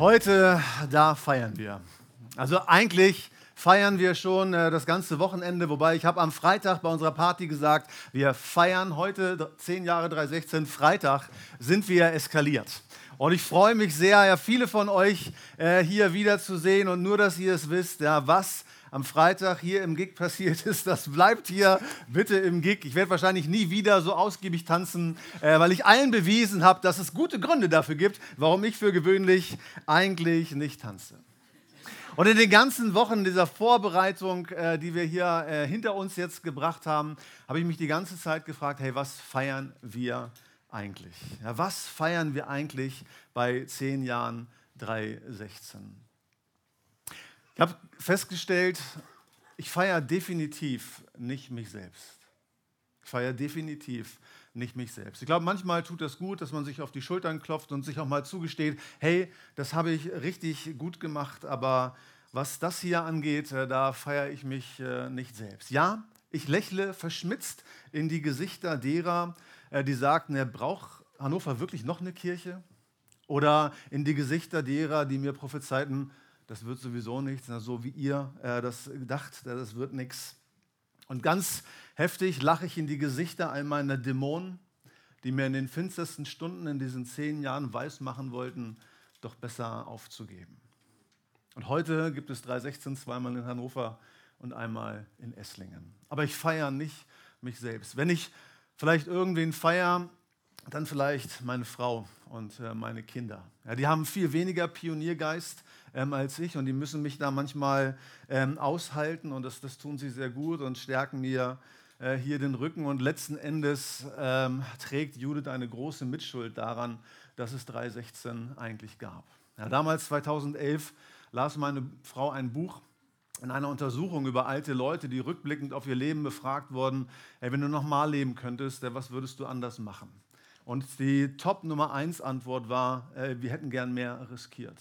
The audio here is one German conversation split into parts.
Heute, da feiern wir. Also eigentlich feiern wir schon äh, das ganze Wochenende, wobei ich habe am Freitag bei unserer Party gesagt, wir feiern heute 10 Jahre 316, Freitag sind wir eskaliert. Und ich freue mich sehr, ja, viele von euch äh, hier wiederzusehen und nur, dass ihr es wisst, ja, was am Freitag hier im Gig passiert ist, das bleibt hier bitte im Gig. Ich werde wahrscheinlich nie wieder so ausgiebig tanzen, äh, weil ich allen bewiesen habe, dass es gute Gründe dafür gibt, warum ich für gewöhnlich eigentlich nicht tanze. Und in den ganzen Wochen dieser Vorbereitung, äh, die wir hier äh, hinter uns jetzt gebracht haben, habe ich mich die ganze Zeit gefragt, hey, was feiern wir eigentlich? Ja, was feiern wir eigentlich bei zehn Jahren 316? Ich habe festgestellt, ich feiere definitiv nicht mich selbst. Ich feiere definitiv nicht mich selbst. Ich glaube, manchmal tut das gut, dass man sich auf die Schultern klopft und sich auch mal zugesteht, hey, das habe ich richtig gut gemacht, aber was das hier angeht, äh, da feiere ich mich äh, nicht selbst. Ja, ich lächle verschmitzt in die Gesichter derer, äh, die sagten, er braucht Hannover wirklich noch eine Kirche? Oder in die Gesichter derer, die mir prophezeiten, das wird sowieso nichts, so wie ihr äh, das gedacht, das wird nichts. Und ganz heftig lache ich in die Gesichter all meiner Dämonen, die mir in den finstersten Stunden in diesen zehn Jahren weismachen wollten, doch besser aufzugeben. Und heute gibt es 316 zweimal in Hannover und einmal in Esslingen. Aber ich feiere nicht mich selbst. Wenn ich vielleicht irgendwen feiere, dann vielleicht meine Frau und äh, meine Kinder. Ja, die haben viel weniger Pioniergeist ähm, als ich und die müssen mich da manchmal ähm, aushalten und das, das tun sie sehr gut und stärken mir äh, hier den Rücken und letzten Endes ähm, trägt Judith eine große Mitschuld daran, dass es 316 eigentlich gab. Ja, damals 2011 las meine Frau ein Buch in einer Untersuchung über alte Leute, die rückblickend auf ihr Leben befragt wurden, hey, wenn du nochmal leben könntest, was würdest du anders machen? Und die Top Nummer 1 Antwort war, wir hätten gern mehr riskiert.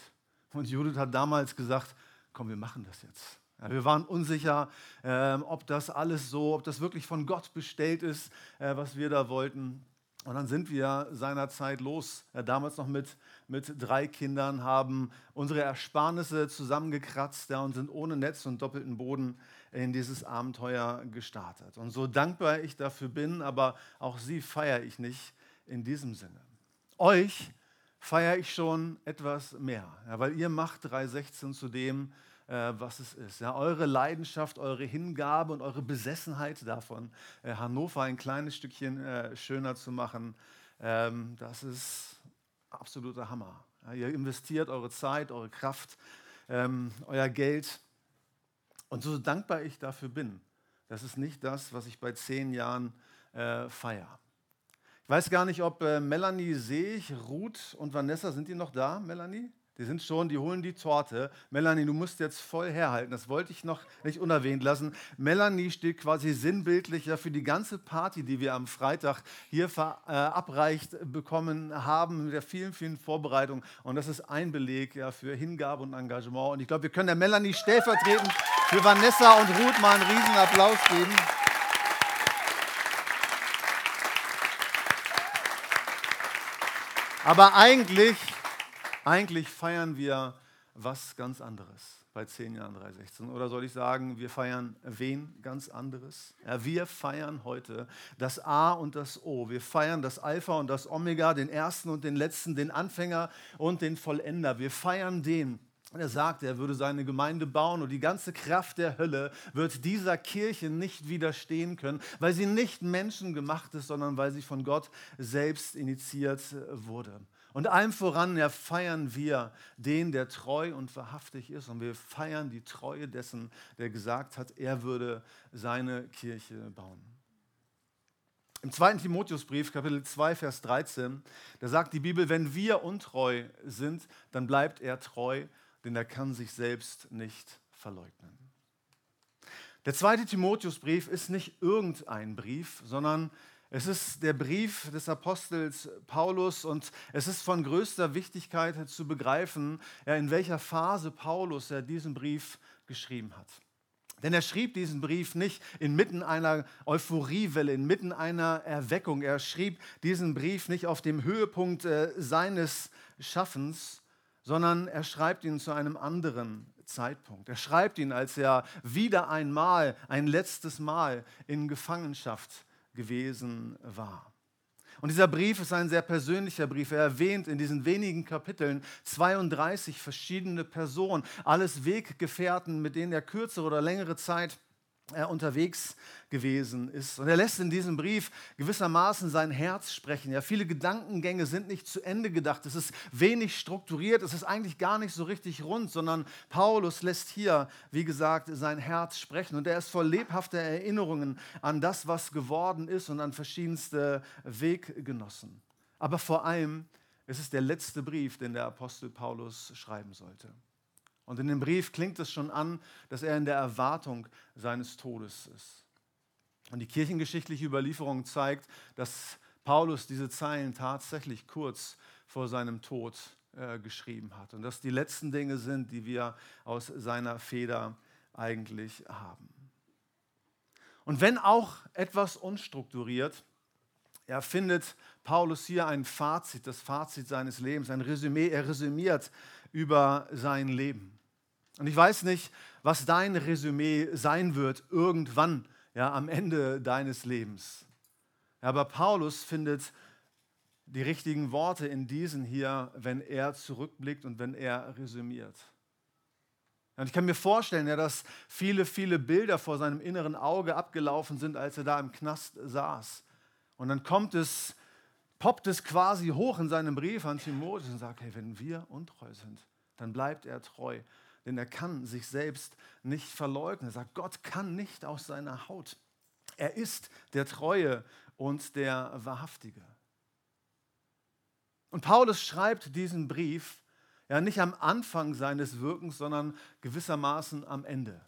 Und Judith hat damals gesagt, komm, wir machen das jetzt. Ja, wir waren unsicher, äh, ob das alles so, ob das wirklich von Gott bestellt ist, äh, was wir da wollten. Und dann sind wir seinerzeit los, äh, damals noch mit, mit drei Kindern, haben unsere Ersparnisse zusammengekratzt ja, und sind ohne Netz und doppelten Boden in dieses Abenteuer gestartet. Und so dankbar ich dafür bin, aber auch sie feiere ich nicht in diesem Sinne. Euch feiere ich schon etwas mehr, ja, weil ihr macht 316 zu dem, äh, was es ist. Ja, eure Leidenschaft, eure Hingabe und eure Besessenheit davon, äh, Hannover ein kleines Stückchen äh, schöner zu machen, ähm, das ist absoluter Hammer. Ja, ihr investiert eure Zeit, eure Kraft, ähm, euer Geld. Und so dankbar ich dafür bin, das ist nicht das, was ich bei zehn Jahren äh, feiere. Ich weiß gar nicht, ob äh, Melanie ich, Ruth und Vanessa, sind die noch da, Melanie? Die sind schon, die holen die Torte. Melanie, du musst jetzt voll herhalten. Das wollte ich noch nicht unerwähnt lassen. Melanie steht quasi sinnbildlich ja für die ganze Party, die wir am Freitag hier verabreicht äh, bekommen haben, mit der vielen, vielen Vorbereitungen. Und das ist ein Beleg ja, für Hingabe und Engagement. Und ich glaube, wir können der Melanie stellvertretend für Vanessa und Ruth mal einen riesen Applaus geben. Aber eigentlich, eigentlich feiern wir was ganz anderes bei 10 Jahren 316. Oder soll ich sagen, wir feiern wen ganz anderes? Ja, wir feiern heute das A und das O. Wir feiern das Alpha und das Omega, den ersten und den letzten, den Anfänger und den Vollender. Wir feiern den, er sagt, er würde seine Gemeinde bauen und die ganze Kraft der Hölle wird dieser Kirche nicht widerstehen können, weil sie nicht menschengemacht ist, sondern weil sie von Gott selbst initiiert wurde. Und allem voran ja, feiern wir den, der treu und wahrhaftig ist. Und wir feiern die Treue dessen, der gesagt hat, er würde seine Kirche bauen. Im zweiten Timotheusbrief, Kapitel 2, Vers 13, da sagt die Bibel, wenn wir untreu sind, dann bleibt er treu, denn er kann sich selbst nicht verleugnen. Der zweite Timotheusbrief ist nicht irgendein Brief, sondern es ist der Brief des Apostels Paulus und es ist von größter Wichtigkeit zu begreifen, in welcher Phase Paulus diesen Brief geschrieben hat. Denn er schrieb diesen Brief nicht inmitten einer Euphoriewelle, inmitten einer Erweckung. Er schrieb diesen Brief nicht auf dem Höhepunkt äh, seines Schaffens, sondern er schreibt ihn zu einem anderen Zeitpunkt. Er schreibt ihn, als er wieder einmal, ein letztes Mal in Gefangenschaft gewesen war. Und dieser Brief ist ein sehr persönlicher Brief. Er erwähnt in diesen wenigen Kapiteln 32 verschiedene Personen, alles Weggefährten, mit denen er kürzere oder längere Zeit unterwegs gewesen ist. Und er lässt in diesem Brief gewissermaßen sein Herz sprechen. Ja, viele Gedankengänge sind nicht zu Ende gedacht. Es ist wenig strukturiert. Es ist eigentlich gar nicht so richtig rund, sondern Paulus lässt hier, wie gesagt, sein Herz sprechen. Und er ist voll lebhafter Erinnerungen an das, was geworden ist und an verschiedenste Weggenossen. Aber vor allem, es ist der letzte Brief, den der Apostel Paulus schreiben sollte. Und in dem Brief klingt es schon an, dass er in der Erwartung seines Todes ist. Und die kirchengeschichtliche Überlieferung zeigt, dass Paulus diese Zeilen tatsächlich kurz vor seinem Tod äh, geschrieben hat. Und dass die letzten Dinge sind, die wir aus seiner Feder eigentlich haben. Und wenn auch etwas unstrukturiert, er findet Paulus hier ein Fazit, das Fazit seines Lebens, ein Resümee. Er resümiert über sein Leben. Und ich weiß nicht, was dein Resümee sein wird irgendwann, ja, am Ende deines Lebens. Ja, aber Paulus findet die richtigen Worte in diesen hier, wenn er zurückblickt und wenn er resümiert. Und ich kann mir vorstellen, ja, dass viele, viele Bilder vor seinem inneren Auge abgelaufen sind, als er da im Knast saß. Und dann kommt es, poppt es quasi hoch in seinem Brief an Timotheus und sagt, hey, wenn wir untreu sind, dann bleibt er treu denn er kann sich selbst nicht verleugnen. Er sagt, Gott kann nicht aus seiner Haut. Er ist der Treue und der Wahrhaftige. Und Paulus schreibt diesen Brief ja nicht am Anfang seines Wirkens, sondern gewissermaßen am Ende.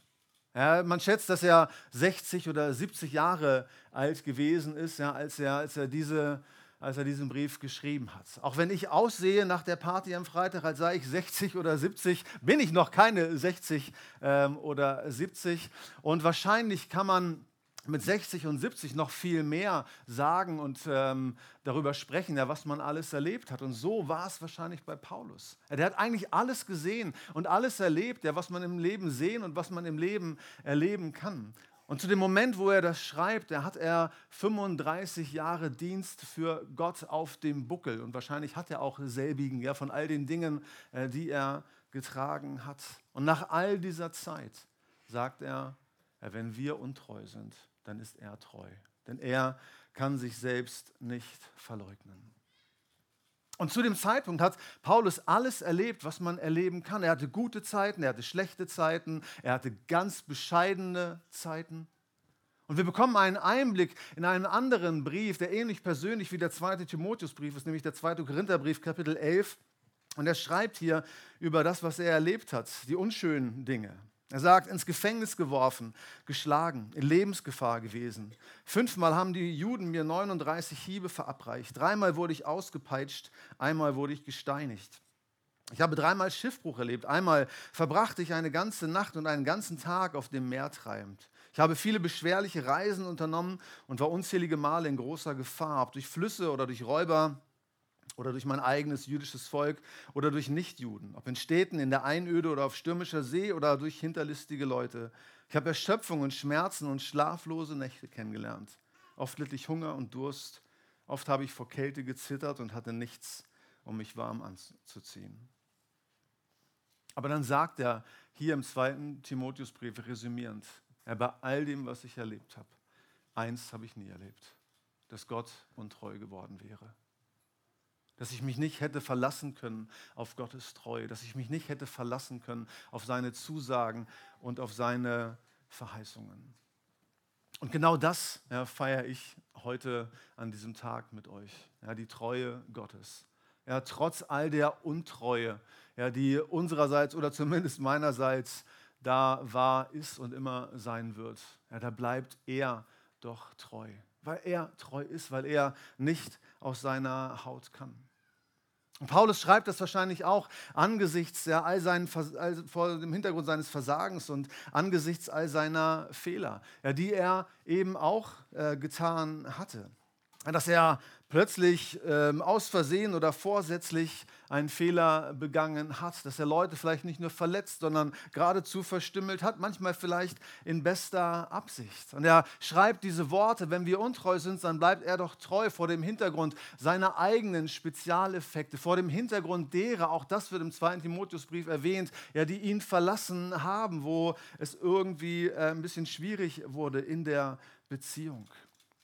Ja, man schätzt, dass er 60 oder 70 Jahre alt gewesen ist, ja, als, er, als er diese als er diesen Brief geschrieben hat. Auch wenn ich aussehe nach der Party am Freitag, als sei ich 60 oder 70, bin ich noch keine 60 ähm, oder 70. Und wahrscheinlich kann man mit 60 und 70 noch viel mehr sagen und ähm, darüber sprechen, ja, was man alles erlebt hat. Und so war es wahrscheinlich bei Paulus. Ja, der hat eigentlich alles gesehen und alles erlebt, ja, was man im Leben sehen und was man im Leben erleben kann. Und zu dem Moment, wo er das schreibt, da hat er 35 Jahre Dienst für Gott auf dem Buckel. Und wahrscheinlich hat er auch selbigen, ja, von all den Dingen, äh, die er getragen hat. Und nach all dieser Zeit sagt er, wenn wir untreu sind, dann ist er treu. Denn er kann sich selbst nicht verleugnen. Und zu dem Zeitpunkt hat Paulus alles erlebt, was man erleben kann. Er hatte gute Zeiten, er hatte schlechte Zeiten, er hatte ganz bescheidene Zeiten. Und wir bekommen einen Einblick in einen anderen Brief, der ähnlich persönlich wie der zweite Timotheusbrief ist, nämlich der zweite Korintherbrief, Kapitel 11. Und er schreibt hier über das, was er erlebt hat, die unschönen Dinge. Er sagt, ins Gefängnis geworfen, geschlagen, in Lebensgefahr gewesen. Fünfmal haben die Juden mir 39 Hiebe verabreicht. Dreimal wurde ich ausgepeitscht, einmal wurde ich gesteinigt. Ich habe dreimal Schiffbruch erlebt. Einmal verbrachte ich eine ganze Nacht und einen ganzen Tag auf dem Meer treibend. Ich habe viele beschwerliche Reisen unternommen und war unzählige Male in großer Gefahr, ob durch Flüsse oder durch Räuber oder durch mein eigenes jüdisches Volk oder durch Nichtjuden, ob in Städten, in der Einöde oder auf stürmischer See oder durch hinterlistige Leute. Ich habe Erschöpfung und Schmerzen und schlaflose Nächte kennengelernt. Oft litt ich Hunger und Durst. Oft habe ich vor Kälte gezittert und hatte nichts, um mich warm anzuziehen. Aber dann sagt er hier im zweiten Timotheusbrief resümierend, ja, bei all dem, was ich erlebt habe, eins habe ich nie erlebt, dass Gott untreu geworden wäre dass ich mich nicht hätte verlassen können auf Gottes Treue, dass ich mich nicht hätte verlassen können auf seine Zusagen und auf seine Verheißungen. Und genau das ja, feiere ich heute an diesem Tag mit euch. Ja, die Treue Gottes. Ja, trotz all der Untreue, ja, die unsererseits oder zumindest meinerseits da war, ist und immer sein wird. Ja, da bleibt er doch treu, weil er treu ist, weil er nicht aus seiner Haut kann. Und Paulus schreibt das wahrscheinlich auch angesichts ja, all seinen, all, vor dem Hintergrund seines Versagens und angesichts all seiner Fehler, ja, die er eben auch äh, getan hatte. Dass er plötzlich ähm, aus Versehen oder vorsätzlich einen Fehler begangen hat, dass er Leute vielleicht nicht nur verletzt, sondern geradezu verstümmelt hat, manchmal vielleicht in bester Absicht. Und er schreibt diese Worte, wenn wir untreu sind, dann bleibt er doch treu vor dem Hintergrund seiner eigenen Spezialeffekte, vor dem Hintergrund derer, auch das wird im zweiten Timotheusbrief erwähnt, ja, die ihn verlassen haben, wo es irgendwie äh, ein bisschen schwierig wurde in der Beziehung.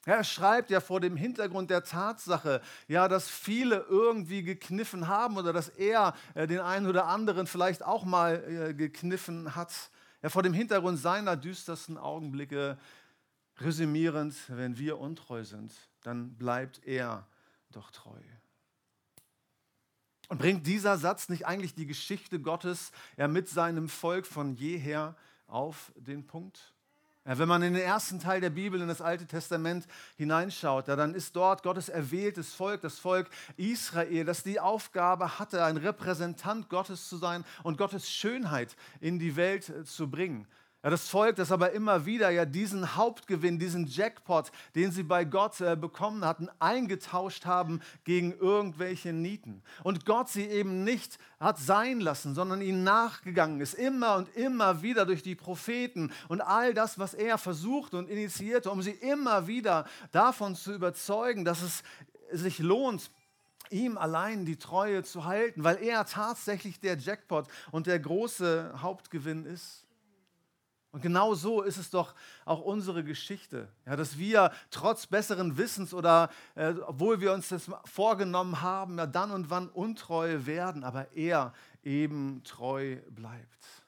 Er schreibt ja vor dem Hintergrund der Tatsache, ja, dass viele irgendwie gekniffen haben oder dass er äh, den einen oder anderen vielleicht auch mal äh, gekniffen hat. Ja, vor dem Hintergrund seiner düstersten Augenblicke resümierend, wenn wir untreu sind, dann bleibt er doch treu. Und bringt dieser Satz nicht eigentlich die Geschichte Gottes ja, mit seinem Volk von jeher auf den Punkt? Wenn man in den ersten Teil der Bibel, in das Alte Testament hineinschaut, dann ist dort Gottes erwähltes Volk, das Volk Israel, das die Aufgabe hatte, ein Repräsentant Gottes zu sein und Gottes Schönheit in die Welt zu bringen. Ja, das Volk, das aber immer wieder ja diesen Hauptgewinn, diesen Jackpot, den sie bei Gott äh, bekommen hatten, eingetauscht haben gegen irgendwelche Nieten. Und Gott sie eben nicht hat sein lassen, sondern ihnen nachgegangen ist, immer und immer wieder durch die Propheten und all das, was er versucht und initiierte, um sie immer wieder davon zu überzeugen, dass es sich lohnt, ihm allein die Treue zu halten, weil er tatsächlich der Jackpot und der große Hauptgewinn ist. Und genau so ist es doch auch unsere Geschichte, ja, dass wir trotz besseren Wissens oder äh, obwohl wir uns das vorgenommen haben, ja, dann und wann untreu werden, aber er eben treu bleibt.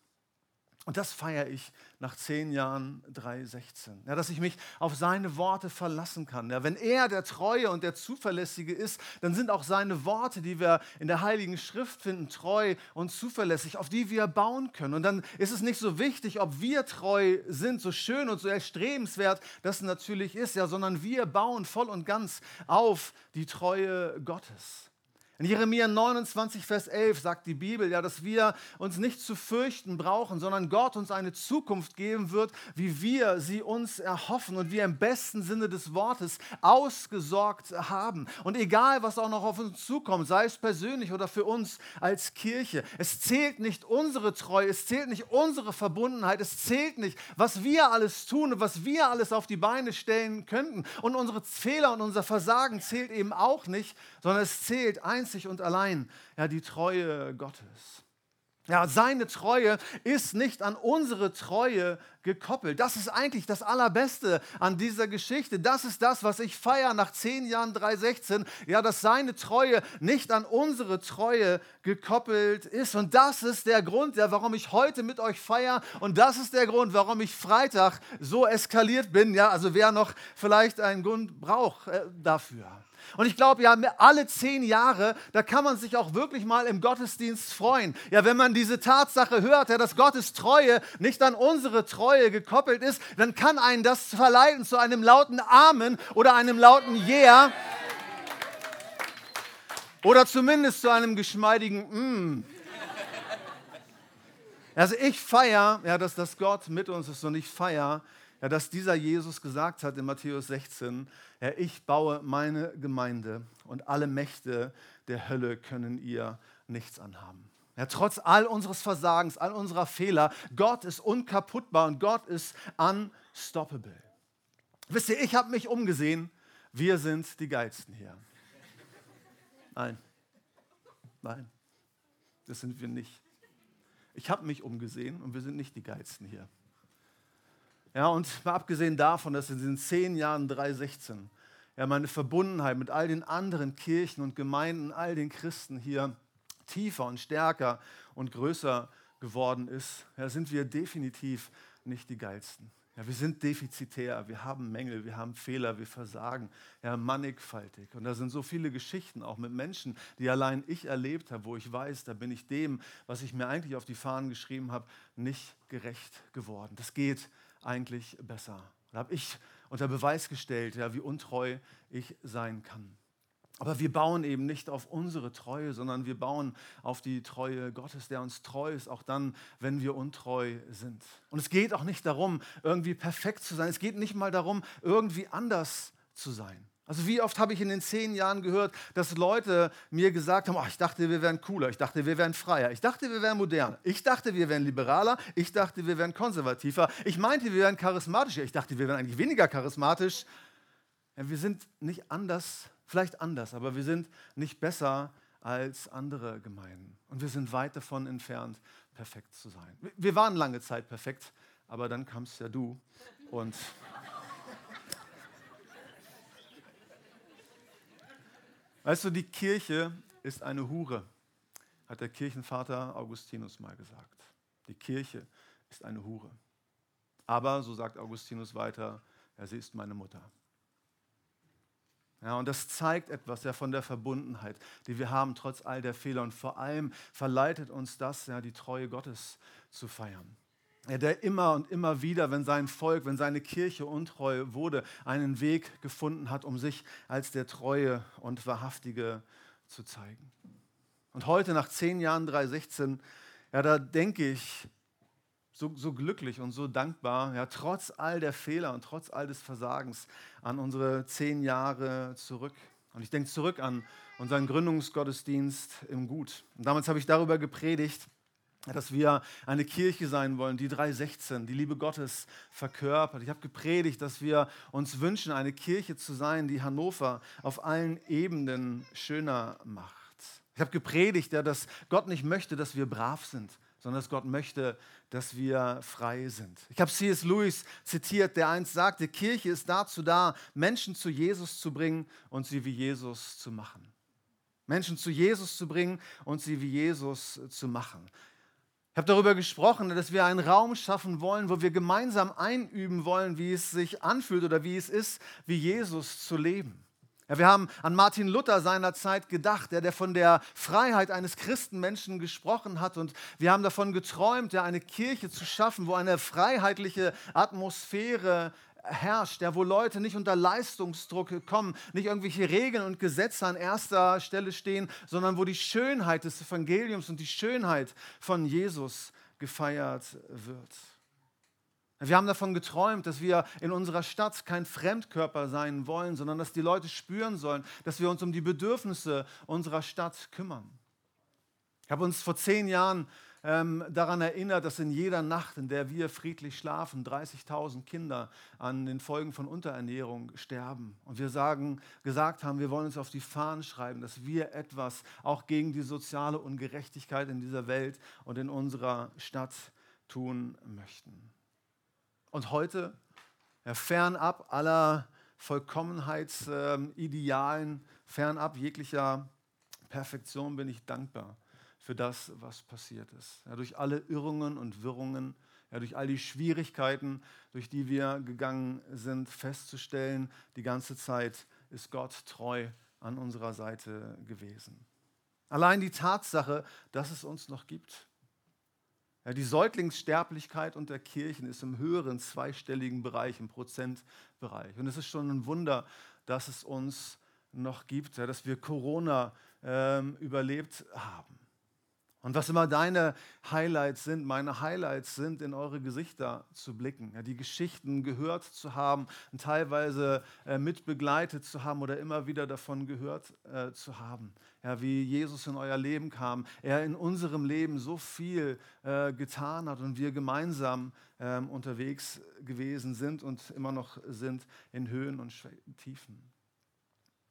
Und das feiere ich nach zehn Jahren 3,16. Ja, dass ich mich auf seine Worte verlassen kann. Ja, wenn er der Treue und der Zuverlässige ist, dann sind auch seine Worte, die wir in der Heiligen Schrift finden, treu und zuverlässig, auf die wir bauen können. Und dann ist es nicht so wichtig, ob wir treu sind, so schön und so erstrebenswert das natürlich ist, ja, sondern wir bauen voll und ganz auf die Treue Gottes. In Jeremia 29, Vers 11 sagt die Bibel ja, dass wir uns nicht zu fürchten brauchen, sondern Gott uns eine Zukunft geben wird, wie wir sie uns erhoffen und wir im besten Sinne des Wortes ausgesorgt haben. Und egal, was auch noch auf uns zukommt, sei es persönlich oder für uns als Kirche, es zählt nicht unsere Treue, es zählt nicht unsere Verbundenheit, es zählt nicht, was wir alles tun und was wir alles auf die Beine stellen könnten. Und unsere Fehler und unser Versagen zählt eben auch nicht, sondern es zählt eins einzig und allein ja, die Treue Gottes. Ja, seine Treue ist nicht an unsere Treue gekoppelt. Das ist eigentlich das Allerbeste an dieser Geschichte. Das ist das, was ich feiere nach zehn Jahren 316. Ja, dass seine Treue nicht an unsere Treue gekoppelt ist. Und das ist der Grund, ja, warum ich heute mit euch feiere. Und das ist der Grund, warum ich Freitag so eskaliert bin. Ja, also wer noch vielleicht einen Grund braucht äh, dafür. Und ich glaube, ja, alle zehn Jahre, da kann man sich auch wirklich mal im Gottesdienst freuen. Ja, wenn man diese Tatsache hört, ja, dass Gottes Treue nicht an unsere Treue gekoppelt ist, dann kann einen das verleiten zu einem lauten Amen oder einem lauten Yeah. Oder zumindest zu einem geschmeidigen Mm. Also ich feiere, ja, dass das Gott mit uns ist und ich feiere, ja, dass dieser Jesus gesagt hat in Matthäus 16, ja, ich baue meine Gemeinde und alle Mächte der Hölle können ihr nichts anhaben. Ja, trotz all unseres Versagens, all unserer Fehler, Gott ist unkaputtbar und Gott ist unstoppable. Wisst ihr, ich habe mich umgesehen, wir sind die Geilsten hier. Nein, nein, das sind wir nicht. Ich habe mich umgesehen und wir sind nicht die Geilsten hier. Ja, und mal abgesehen davon, dass in diesen zehn Jahren 316 ja, meine Verbundenheit mit all den anderen Kirchen und Gemeinden, all den Christen hier tiefer und stärker und größer geworden ist, ja, sind wir definitiv nicht die Geilsten. Ja, wir sind defizitär, wir haben Mängel, wir haben Fehler, wir versagen, ja, mannigfaltig. Und da sind so viele Geschichten auch mit Menschen, die allein ich erlebt habe, wo ich weiß, da bin ich dem, was ich mir eigentlich auf die Fahnen geschrieben habe, nicht gerecht geworden. Das geht eigentlich besser. Da habe ich unter Beweis gestellt, ja, wie untreu ich sein kann. Aber wir bauen eben nicht auf unsere Treue, sondern wir bauen auf die Treue Gottes, der uns treu ist, auch dann, wenn wir untreu sind. Und es geht auch nicht darum, irgendwie perfekt zu sein. Es geht nicht mal darum, irgendwie anders zu sein. Also wie oft habe ich in den zehn Jahren gehört, dass Leute mir gesagt haben, oh, ich dachte, wir wären cooler, ich dachte, wir wären freier, ich dachte, wir wären moderner, ich dachte, wir wären liberaler, ich dachte, wir wären konservativer, ich meinte, wir wären charismatischer, ich dachte, wir wären eigentlich weniger charismatisch. Ja, wir sind nicht anders vielleicht anders, aber wir sind nicht besser als andere Gemeinden. Und wir sind weit davon entfernt, perfekt zu sein. Wir waren lange Zeit perfekt, aber dann kamst ja du und Weißt du, die Kirche ist eine Hure, hat der Kirchenvater Augustinus mal gesagt. Die Kirche ist eine Hure. Aber, so sagt Augustinus weiter, ja, sie ist meine Mutter. Ja, und das zeigt etwas ja, von der Verbundenheit, die wir haben, trotz all der Fehler. Und vor allem verleitet uns das, ja, die Treue Gottes zu feiern. Der immer und immer wieder, wenn sein Volk, wenn seine Kirche untreu wurde, einen Weg gefunden hat, um sich als der Treue und Wahrhaftige zu zeigen. Und heute, nach zehn Jahren 316, ja, da denke ich, so, so glücklich und so dankbar, ja, trotz all der Fehler und trotz all des Versagens an unsere zehn Jahre zurück. Und ich denke zurück an unseren Gründungsgottesdienst im Gut. Und damals habe ich darüber gepredigt, dass wir eine Kirche sein wollen, die 316, die Liebe Gottes verkörpert. Ich habe gepredigt, dass wir uns wünschen, eine Kirche zu sein, die Hannover auf allen Ebenen schöner macht. Ich habe gepredigt, ja, dass Gott nicht möchte, dass wir brav sind, sondern dass Gott möchte, dass wir frei sind. Ich habe C.S. Lewis zitiert, der einst sagte, Kirche ist dazu da, Menschen zu Jesus zu bringen und sie wie Jesus zu machen. Menschen zu Jesus zu bringen und sie wie Jesus zu machen. Habe darüber gesprochen, dass wir einen Raum schaffen wollen, wo wir gemeinsam einüben wollen, wie es sich anfühlt oder wie es ist, wie Jesus zu leben. Ja, wir haben an Martin Luther seinerzeit gedacht, der, der von der Freiheit eines Christenmenschen gesprochen hat. Und wir haben davon geträumt, ja, eine Kirche zu schaffen, wo eine freiheitliche Atmosphäre herrscht, ja, wo Leute nicht unter Leistungsdruck kommen, nicht irgendwelche Regeln und Gesetze an erster Stelle stehen, sondern wo die Schönheit des Evangeliums und die Schönheit von Jesus gefeiert wird. Wir haben davon geträumt, dass wir in unserer Stadt kein Fremdkörper sein wollen, sondern dass die Leute spüren sollen, dass wir uns um die Bedürfnisse unserer Stadt kümmern. Ich habe uns vor zehn Jahren ähm, daran erinnert, dass in jeder Nacht, in der wir friedlich schlafen, 30.000 Kinder an den Folgen von Unterernährung sterben. Und wir sagen, gesagt haben, wir wollen uns auf die Fahnen schreiben, dass wir etwas auch gegen die soziale Ungerechtigkeit in dieser Welt und in unserer Stadt tun möchten. Und heute, ja, fernab aller Vollkommenheitsidealen, fernab jeglicher Perfektion bin ich dankbar für das, was passiert ist. Ja, durch alle Irrungen und Wirrungen, ja, durch all die Schwierigkeiten, durch die wir gegangen sind, festzustellen, die ganze Zeit ist Gott treu an unserer Seite gewesen. Allein die Tatsache, dass es uns noch gibt, ja, die Säuglingssterblichkeit unter Kirchen ist im höheren zweistelligen Bereich, im Prozentbereich. Und es ist schon ein Wunder, dass es uns noch gibt, ja, dass wir Corona ähm, überlebt haben. Und was immer deine Highlights sind, meine Highlights sind, in eure Gesichter zu blicken, ja, die Geschichten gehört zu haben, teilweise äh, mitbegleitet zu haben oder immer wieder davon gehört äh, zu haben. Ja, wie Jesus in euer Leben kam, er in unserem Leben so viel äh, getan hat und wir gemeinsam ähm, unterwegs gewesen sind und immer noch sind in Höhen und Tiefen.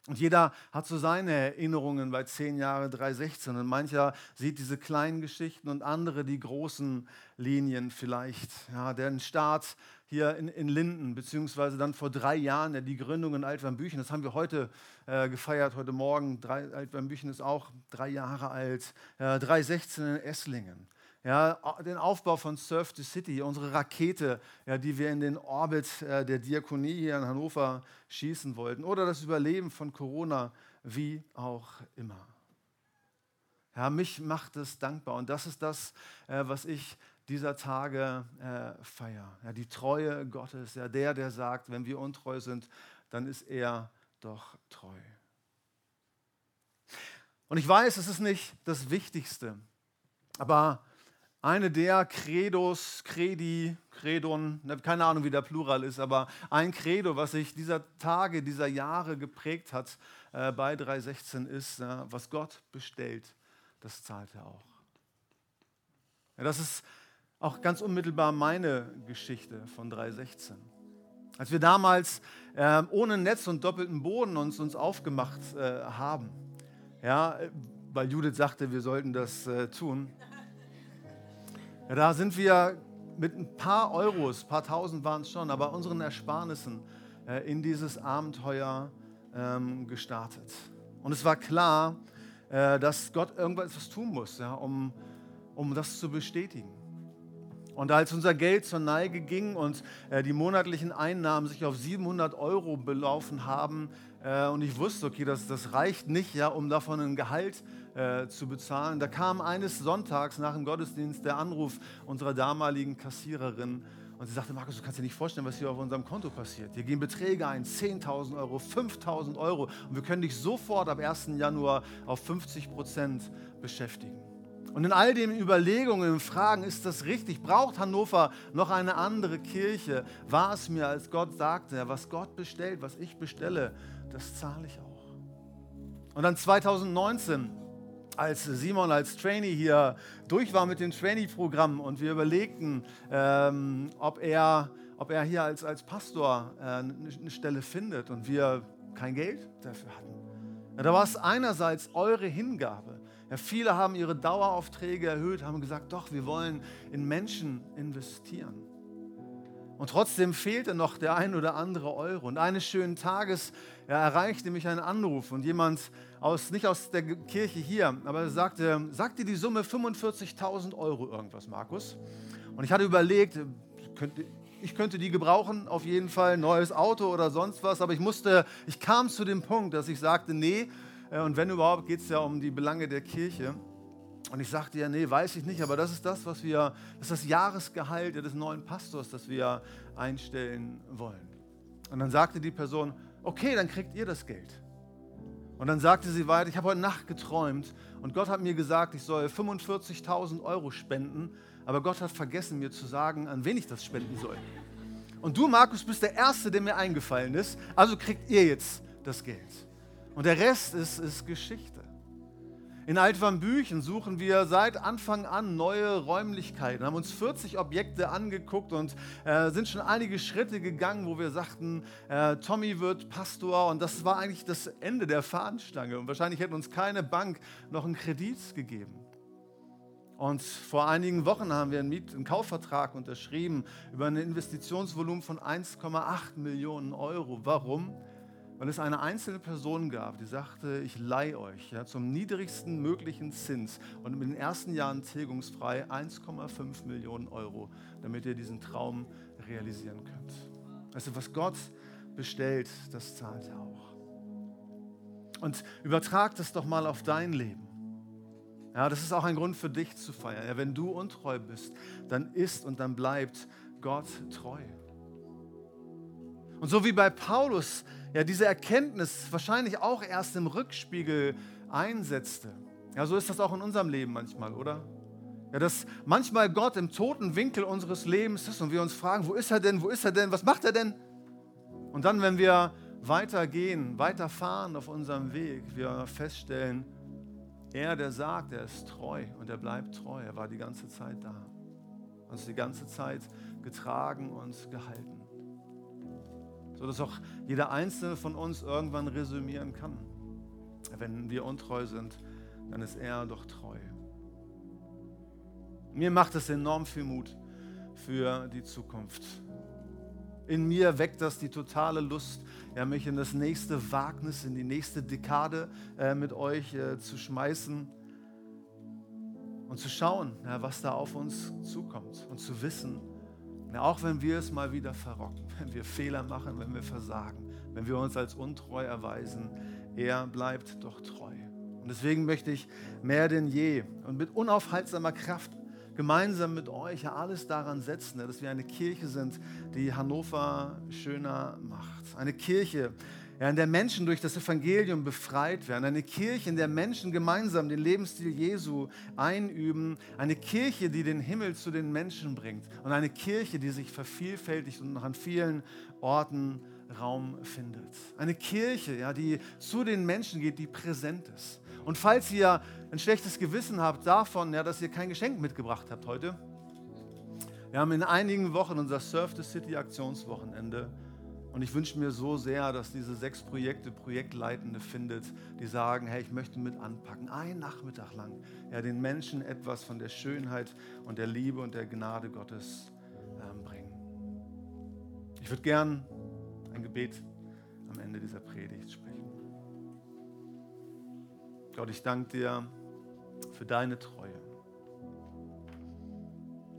Und jeder hat so seine Erinnerungen bei 10 Jahre 316 und mancher sieht diese kleinen Geschichten und andere die großen Linien vielleicht. Ja, den Start hier in, in Linden, beziehungsweise dann vor drei Jahren ja, die Gründung in Altwernbüchen. Das haben wir heute äh, gefeiert, heute Morgen. Altwernbüchen ist auch drei Jahre alt. Äh, 316 in Esslingen. Ja, den Aufbau von Surf the City, unsere Rakete, ja, die wir in den Orbit äh, der Diakonie hier in Hannover schießen wollten, oder das Überleben von Corona, wie auch immer. Ja, mich macht es dankbar und das ist das, äh, was ich dieser Tage äh, feiere. Ja, die Treue Gottes, ja, der, der sagt, wenn wir untreu sind, dann ist er doch treu. Und ich weiß, es ist nicht das Wichtigste, aber eine der Credos, Credi, Credon, ne, keine Ahnung, wie der Plural ist, aber ein Credo, was sich dieser Tage, dieser Jahre geprägt hat äh, bei 316 ist, äh, was Gott bestellt, das zahlt er auch. Ja, das ist auch ganz unmittelbar meine Geschichte von 316. Als wir damals äh, ohne Netz und doppelten Boden uns, uns aufgemacht äh, haben, ja, weil Judith sagte, wir sollten das äh, tun, da sind wir mit ein paar Euros, ein paar tausend waren es schon, aber unseren Ersparnissen äh, in dieses Abenteuer ähm, gestartet. Und es war klar, äh, dass Gott irgendwas tun muss, ja, um, um das zu bestätigen. Und als unser Geld zur Neige ging und äh, die monatlichen Einnahmen sich auf 700 Euro belaufen haben äh, und ich wusste, okay, das, das reicht nicht, ja, um davon ein Gehalt äh, zu bezahlen, da kam eines Sonntags nach dem Gottesdienst der Anruf unserer damaligen Kassiererin und sie sagte, Markus, du kannst dir nicht vorstellen, was hier auf unserem Konto passiert. Hier gehen Beträge ein, 10.000 Euro, 5.000 Euro und wir können dich sofort ab 1. Januar auf 50 Prozent beschäftigen. Und in all den Überlegungen und Fragen, ist das richtig? Braucht Hannover noch eine andere Kirche? War es mir, als Gott sagte, was Gott bestellt, was ich bestelle, das zahle ich auch. Und dann 2019, als Simon als Trainee hier durch war mit dem Trainee-Programm und wir überlegten, ähm, ob, er, ob er hier als, als Pastor äh, eine Stelle findet und wir kein Geld dafür hatten. Ja, da war es einerseits eure Hingabe, ja, viele haben ihre Daueraufträge erhöht, haben gesagt, doch, wir wollen in Menschen investieren. Und trotzdem fehlte noch der ein oder andere Euro. Und eines schönen Tages ja, erreichte mich ein Anruf und jemand aus, nicht aus der Kirche hier, aber er sagte, sagte die Summe 45.000 Euro irgendwas, Markus. Und ich hatte überlegt, könnte, ich könnte die gebrauchen, auf jeden Fall, neues Auto oder sonst was, aber ich musste, ich kam zu dem Punkt, dass ich sagte, nee, und wenn überhaupt, geht es ja um die Belange der Kirche. Und ich sagte ja, nee, weiß ich nicht, aber das ist das, was wir, das ist das Jahresgehalt des neuen Pastors, das wir einstellen wollen. Und dann sagte die Person, okay, dann kriegt ihr das Geld. Und dann sagte sie weiter, ich habe heute Nacht geträumt und Gott hat mir gesagt, ich soll 45.000 Euro spenden, aber Gott hat vergessen mir zu sagen, an wen ich das spenden soll. Und du, Markus, bist der Erste, der mir eingefallen ist, also kriegt ihr jetzt das Geld. Und der Rest ist, ist Geschichte. In Altwambüchen suchen wir seit Anfang an neue Räumlichkeiten, haben uns 40 Objekte angeguckt und äh, sind schon einige Schritte gegangen, wo wir sagten, äh, Tommy wird Pastor und das war eigentlich das Ende der Fahnenstange und wahrscheinlich hätte uns keine Bank noch einen Kredit gegeben. Und vor einigen Wochen haben wir einen, Miet-, einen Kaufvertrag unterschrieben über ein Investitionsvolumen von 1,8 Millionen Euro. Warum? Weil es eine einzelne Person gab, die sagte, ich leihe euch ja, zum niedrigsten möglichen Zins und in den ersten Jahren tilgungsfrei 1,5 Millionen Euro, damit ihr diesen Traum realisieren könnt. Also was Gott bestellt, das zahlt er auch. Und übertrag das doch mal auf dein Leben. Ja, das ist auch ein Grund für dich zu feiern. Ja, wenn du untreu bist, dann ist und dann bleibt Gott treu. Und so wie bei Paulus ja diese Erkenntnis wahrscheinlich auch erst im Rückspiegel einsetzte. Ja, so ist das auch in unserem Leben manchmal, oder? Ja, dass manchmal Gott im toten Winkel unseres Lebens ist und wir uns fragen, wo ist er denn, wo ist er denn, was macht er denn? Und dann, wenn wir weitergehen, weiterfahren auf unserem Weg, wir feststellen, er, der sagt, er ist treu und er bleibt treu, er war die ganze Zeit da. Uns die ganze Zeit getragen und gehalten sodass auch jeder Einzelne von uns irgendwann resümieren kann. Wenn wir untreu sind, dann ist er doch treu. Mir macht es enorm viel Mut für die Zukunft. In mir weckt das die totale Lust, ja, mich in das nächste Wagnis, in die nächste Dekade äh, mit euch äh, zu schmeißen. und zu schauen, ja, was da auf uns zukommt und zu wissen, auch wenn wir es mal wieder verrocken, wenn wir Fehler machen, wenn wir versagen, wenn wir uns als untreu erweisen, er bleibt doch treu. Und deswegen möchte ich mehr denn je und mit unaufhaltsamer Kraft gemeinsam mit euch alles daran setzen, dass wir eine Kirche sind, die Hannover schöner macht. Eine Kirche, ja, in der Menschen durch das Evangelium befreit werden. Eine Kirche, in der Menschen gemeinsam den Lebensstil Jesu einüben. Eine Kirche, die den Himmel zu den Menschen bringt. Und eine Kirche, die sich vervielfältigt und noch an vielen Orten Raum findet. Eine Kirche, ja, die zu den Menschen geht, die präsent ist. Und falls ihr ein schlechtes Gewissen habt davon, ja, dass ihr kein Geschenk mitgebracht habt heute, wir haben in einigen Wochen unser Surf the City Aktionswochenende und ich wünsche mir so sehr, dass diese sechs Projekte Projektleitende findet, die sagen, hey, ich möchte mit anpacken, einen Nachmittag lang, ja, den Menschen etwas von der Schönheit und der Liebe und der Gnade Gottes ähm, bringen. Ich würde gern ein Gebet am Ende dieser Predigt sprechen. Gott, ich danke dir für deine Treue.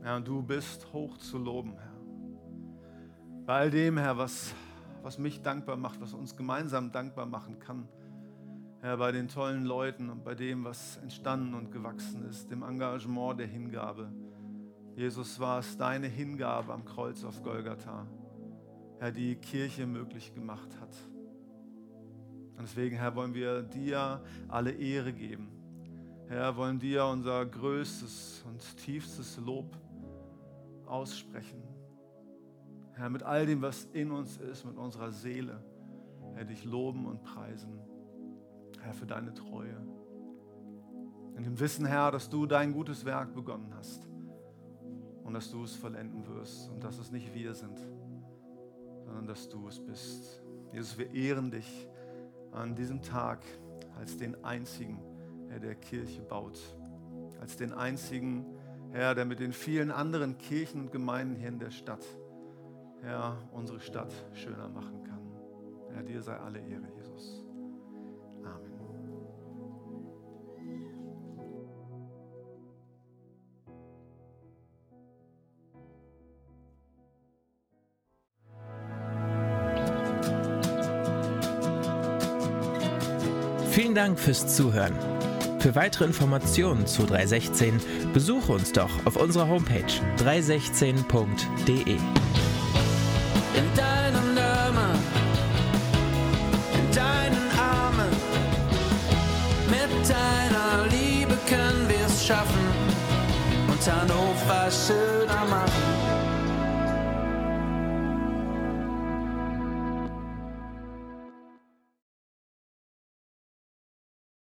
Ja, und du bist hoch zu loben, Herr. Bei all dem, Herr, was, was mich dankbar macht, was uns gemeinsam dankbar machen kann. Herr, bei den tollen Leuten und bei dem, was entstanden und gewachsen ist, dem Engagement der Hingabe. Jesus, war es deine Hingabe am Kreuz auf Golgatha, Herr, die Kirche möglich gemacht hat. Und deswegen, Herr, wollen wir dir alle Ehre geben. Herr, wollen dir unser größtes und tiefstes Lob aussprechen. Herr, mit all dem, was in uns ist, mit unserer Seele, Herr, dich loben und preisen. Herr, für deine Treue. In dem Wissen, Herr, dass du dein gutes Werk begonnen hast und dass du es vollenden wirst und dass es nicht wir sind, sondern dass du es bist. Jesus, wir ehren dich an diesem Tag als den einzigen, Herr, der Kirche baut, als den einzigen, Herr, der mit den vielen anderen Kirchen und Gemeinden hier in der Stadt, Herr, unsere Stadt schöner machen kann. Herr, dir sei alle Ehre, Jesus. Amen. Vielen Dank fürs Zuhören. Für weitere Informationen zu 316 besuche uns doch auf unserer Homepage 316.de. In deinen Armen, in deinen Armen, mit deiner Liebe können wir es schaffen und Hannover schöner machen.